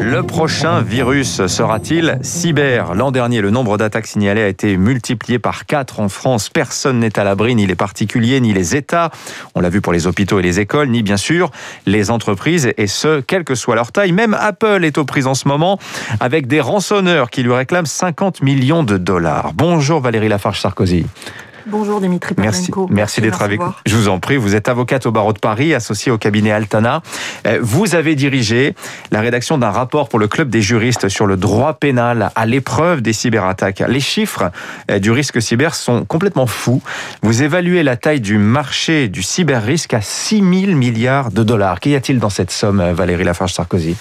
Le prochain virus sera-t-il cyber? L'an dernier, le nombre d'attaques signalées a été multiplié par 4 en France. Personne n'est à l'abri, ni les particuliers, ni les États. On l'a vu pour les hôpitaux et les écoles, ni bien sûr les entreprises, et ce, quelle que soit leur taille. Même Apple est aux prises en ce moment avec des rançonneurs qui lui réclament 50 millions de dollars. Bonjour Valérie Lafarge-Sarkozy. Bonjour Dimitri Merci, merci d'être avec nous. Je vous en prie, vous êtes avocate au barreau de Paris, associée au cabinet Altana. Euh, Vous avez dirigé la rédaction d'un rapport pour le club des juristes sur le droit pénal à l'épreuve des cyberattaques. Les chiffres euh, du risque cyber sont complètement fous. Vous évaluez la taille du marché du cyber-risque à 6 000 milliards de dollars. Qu'y a-t-il dans cette somme, euh, Valérie Lafarge-Sarkozy?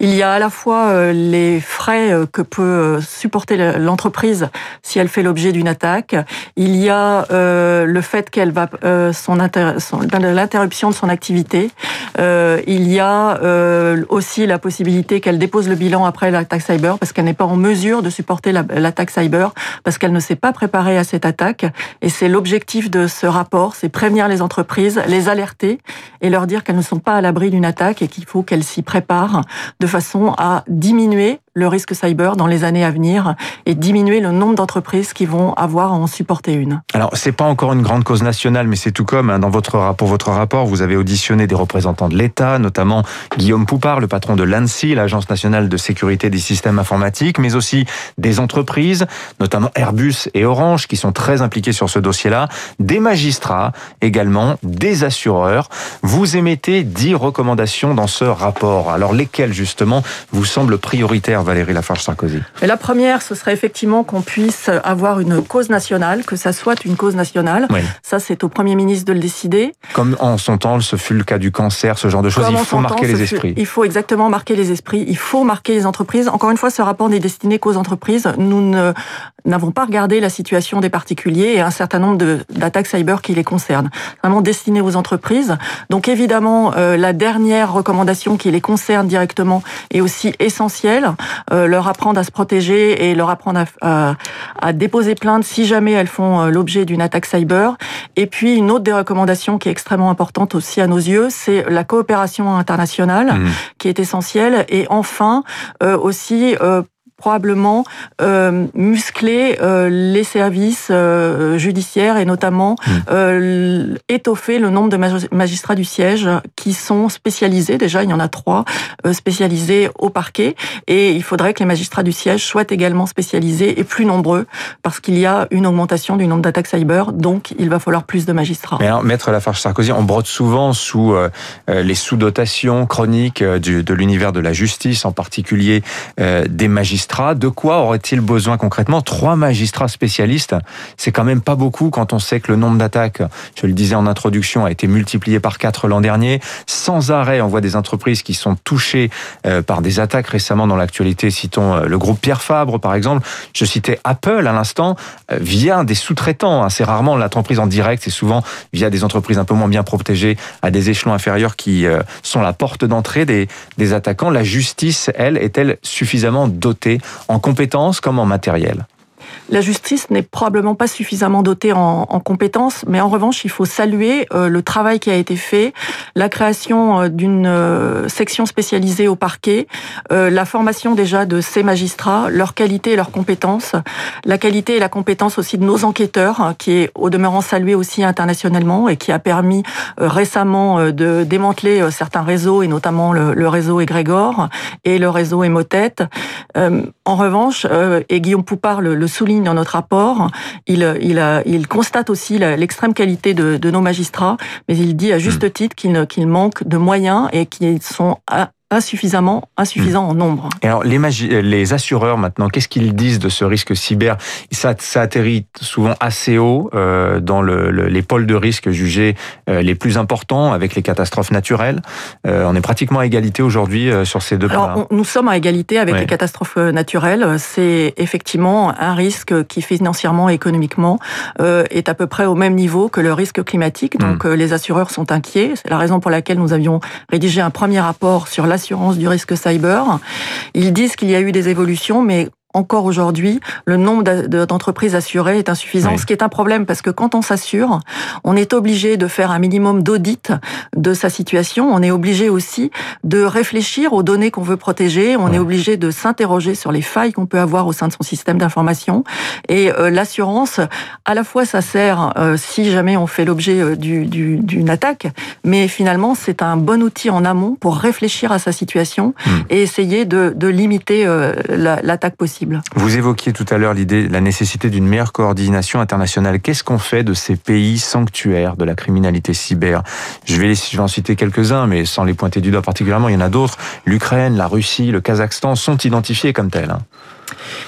Il y a à la fois les frais que peut supporter le- l'entreprise si elle fait l'objet d'une attaque. Il y a euh, le fait qu'elle va euh, son, son- l'interruption de son activité. Euh, il y a euh, aussi la possibilité qu'elle dépose le bilan après l'attaque cyber parce qu'elle n'est pas en mesure de supporter la- l'attaque cyber parce qu'elle ne s'est pas préparée à cette attaque. Et c'est l'objectif de ce rapport, c'est prévenir les entreprises, les alerter et leur dire qu'elles ne sont pas à l'abri d'une attaque et qu'il faut qu'elles s'y préparent de façon à diminuer le risque cyber dans les années à venir et diminuer le nombre d'entreprises qui vont avoir à en supporter une. Alors, c'est pas encore une grande cause nationale, mais c'est tout comme hein, dans votre rapport, votre rapport, vous avez auditionné des représentants de l'État, notamment Guillaume Poupard, le patron de l'ANSI, l'Agence nationale de sécurité des systèmes informatiques, mais aussi des entreprises, notamment Airbus et Orange, qui sont très impliqués sur ce dossier-là, des magistrats également, des assureurs. Vous émettez dix recommandations dans ce rapport. Alors, lesquelles justement vous semblent prioritaires, Valérie Lafarge-Sarkozy Et la première, ce serait effectivement qu'on puisse avoir une cause nationale, que ça soit une cause nationale. Oui. Ça, c'est au Premier ministre de le décider. Comme en son temps, ce fut le cas du cancer, ce genre de choses, Comme il faut marquer les fut- esprits. Il faut exactement marquer les esprits. Il faut marquer les entreprises. Encore une fois, ce rapport n'est destiné qu'aux entreprises. Nous ne n'avons pas regardé la situation des particuliers et un certain nombre d'attaques cyber qui les concernent. Vraiment destiné aux entreprises. Donc évidemment, euh, la dernière recommandation qui les concerne directement est aussi essentielle. Euh, leur apprendre à se protéger et leur apprendre à, à- à déposer plainte si jamais elles font euh, l'objet d'une attaque cyber. Et puis une autre des recommandations qui est extrêmement importante aussi à nos yeux, c'est la coopération internationale Mhm. qui est essentielle. Et enfin, euh, aussi euh, probablement euh, muscler euh, les services euh, judiciaires et notamment Mm. euh, étoffer le nombre de magi- magistrats du siège qui sont spécialisés. Déjà, il y en a trois spécialisés au parquet et il faudrait que les magistrats du siège soient également spécialisés et plus nombreux parce qu'il y a une augmentation du nombre d'attaques cyber, donc il va falloir plus de magistrats. Mais alors, Maître Lafarge-Sarkozy, on brode souvent sous les sous-dotations chroniques du- de l'univers de la justice, en particulier des magistrats. De quoi aurait-il besoin concrètement? Trois magistrats spécialistes, c'est quand même pas beaucoup quand on sait que le nombre d'attaques, je le disais en introduction, a été multiplié par quatre l'an dernier. Sans arrêt, on voit des entreprises qui sont touchées euh, par des attaques récemment dans l'actualité. Citons euh, le groupe Pierre Fabre, par exemple. Je citais Apple à l'instant, euh, via des sous-traitants. hein. C'est rarement l'entreprise en direct, c'est souvent via des entreprises un peu moins bien protégées à des échelons inférieurs qui sont la porte d'entrée des attaquants. La justice, elle, est-elle suffisamment dotée en compétences comme en matériel La justice n'est probablement pas suffisamment dotée en, en compétences, mais en revanche, il faut saluer euh, le travail qui a été fait, la création euh, d'une euh, section spécialisée au parquet, la formation déjà de ces magistrats, leur qualité et leurs compétences, la qualité et la compétence aussi de nos enquêteurs, hein, qui est au demeurant salué aussi internationalement et qui a permis récemment de démanteler certains réseaux, et notamment le, réseau Egrégor et le réseau Emotet. En revanche, et Guillaume Poupard le souligne dans notre rapport, il, il constate aussi l'extrême qualité de, de nos magistrats, mais il dit à juste titre qu'il ne- qu'il manque de moyens et qu'ils sont insuffisamment insuffisants en nombre. Et alors, les, euh, les assureurs, maintenant, qu'est-ce qu'ils disent de ce risque cyber? Ça, ça atterrit souvent assez haut euh, dans le, le- les pôles de risque jugés euh, les plus importants, avec les catastrophes naturelles. Euh, on est pratiquement à égalité aujourd'hui sur ces deux points. Nous sommes à égalité avec les catastrophes naturelles. C'est effectivement un risque qui financièrement et économiquement est à peu près au même niveau que le risque climatique. Donc, euh, les assureurs sont inquiets. C'est la raison pour laquelle nous avions rédigé un premier rapport sur l'assurance du risque cyber. Ils disent qu'il y a eu des évolutions, mais encore aujourd'hui, le nombre d'entreprises assurées est insuffisant, ce qui est un problème parce que quand on s'assure, on est obligé de faire un minimum d'audit de sa situation. On est obligé aussi de réfléchir aux données qu'on veut protéger. On est obligé de s'interroger sur les failles qu'on peut avoir au sein de son système d'information. Et euh, l'assurance, à la fois, ça sert euh, si jamais on fait l'objet euh, d'une attaque, mais finalement, c'est un bon outil en amont pour réfléchir à sa situation hmm. et essayer de, de limiter l'attaque possible. Vous évoquiez tout à l'heure l'idée, la nécessité d'une meilleure coordination internationale. Qu'est-ce qu'on fait de ces pays sanctuaires de la criminalité cyber? Je vais, je vais en citer quelques-uns, mais sans les pointer du doigt particulièrement, il y en a d'autres. L'Ukraine, la Russie, le Kazakhstan sont identifiés comme tels.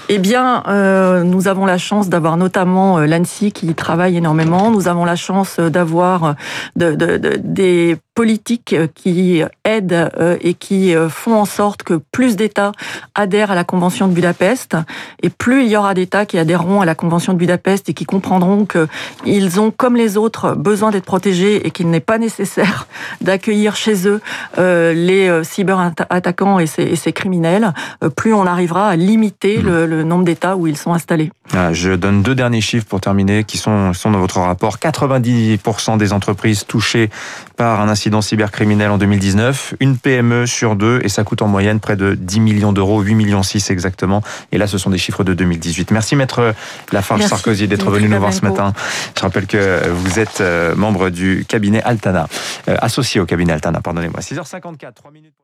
Eh bien, euh, nous avons la chance d'avoir notamment euh, l'ANSI qui travaille énormément. Nous avons la chance d'avoir de, de, de, des politiques qui aident euh, et qui euh, font en sorte que plus d'États adhèrent à la Convention de Budapest. Et plus il y aura d'États qui adhéreront à la Convention de Budapest et qui comprendront qu'ils ont, comme les autres, besoin d'être protégés et qu'il n'est pas nécessaire d'accueillir chez eux euh, les cyberattaquants et ces, et criminels, plus on arrivera à limiter mmh. Le, nombre d'États où ils sont installés. Ah, je donne deux derniers chiffres pour terminer qui sont, sont dans votre rapport. 90% des entreprises touchées par un incident incidents cybercriminels en 2019, une PME sur deux, et ça coûte en moyenne près de 10 millions d'euros, 8 millions 6 exactement. Et là, ce sont des chiffres de 2018. Merci Maître Lafarge Sarkozy d'être venu nous voir ce matin. Je rappelle que vous êtes euh, membre du cabinet Altana, euh, associé au cabinet Altana, pardonnez-moi. 6h54, 3 minutes.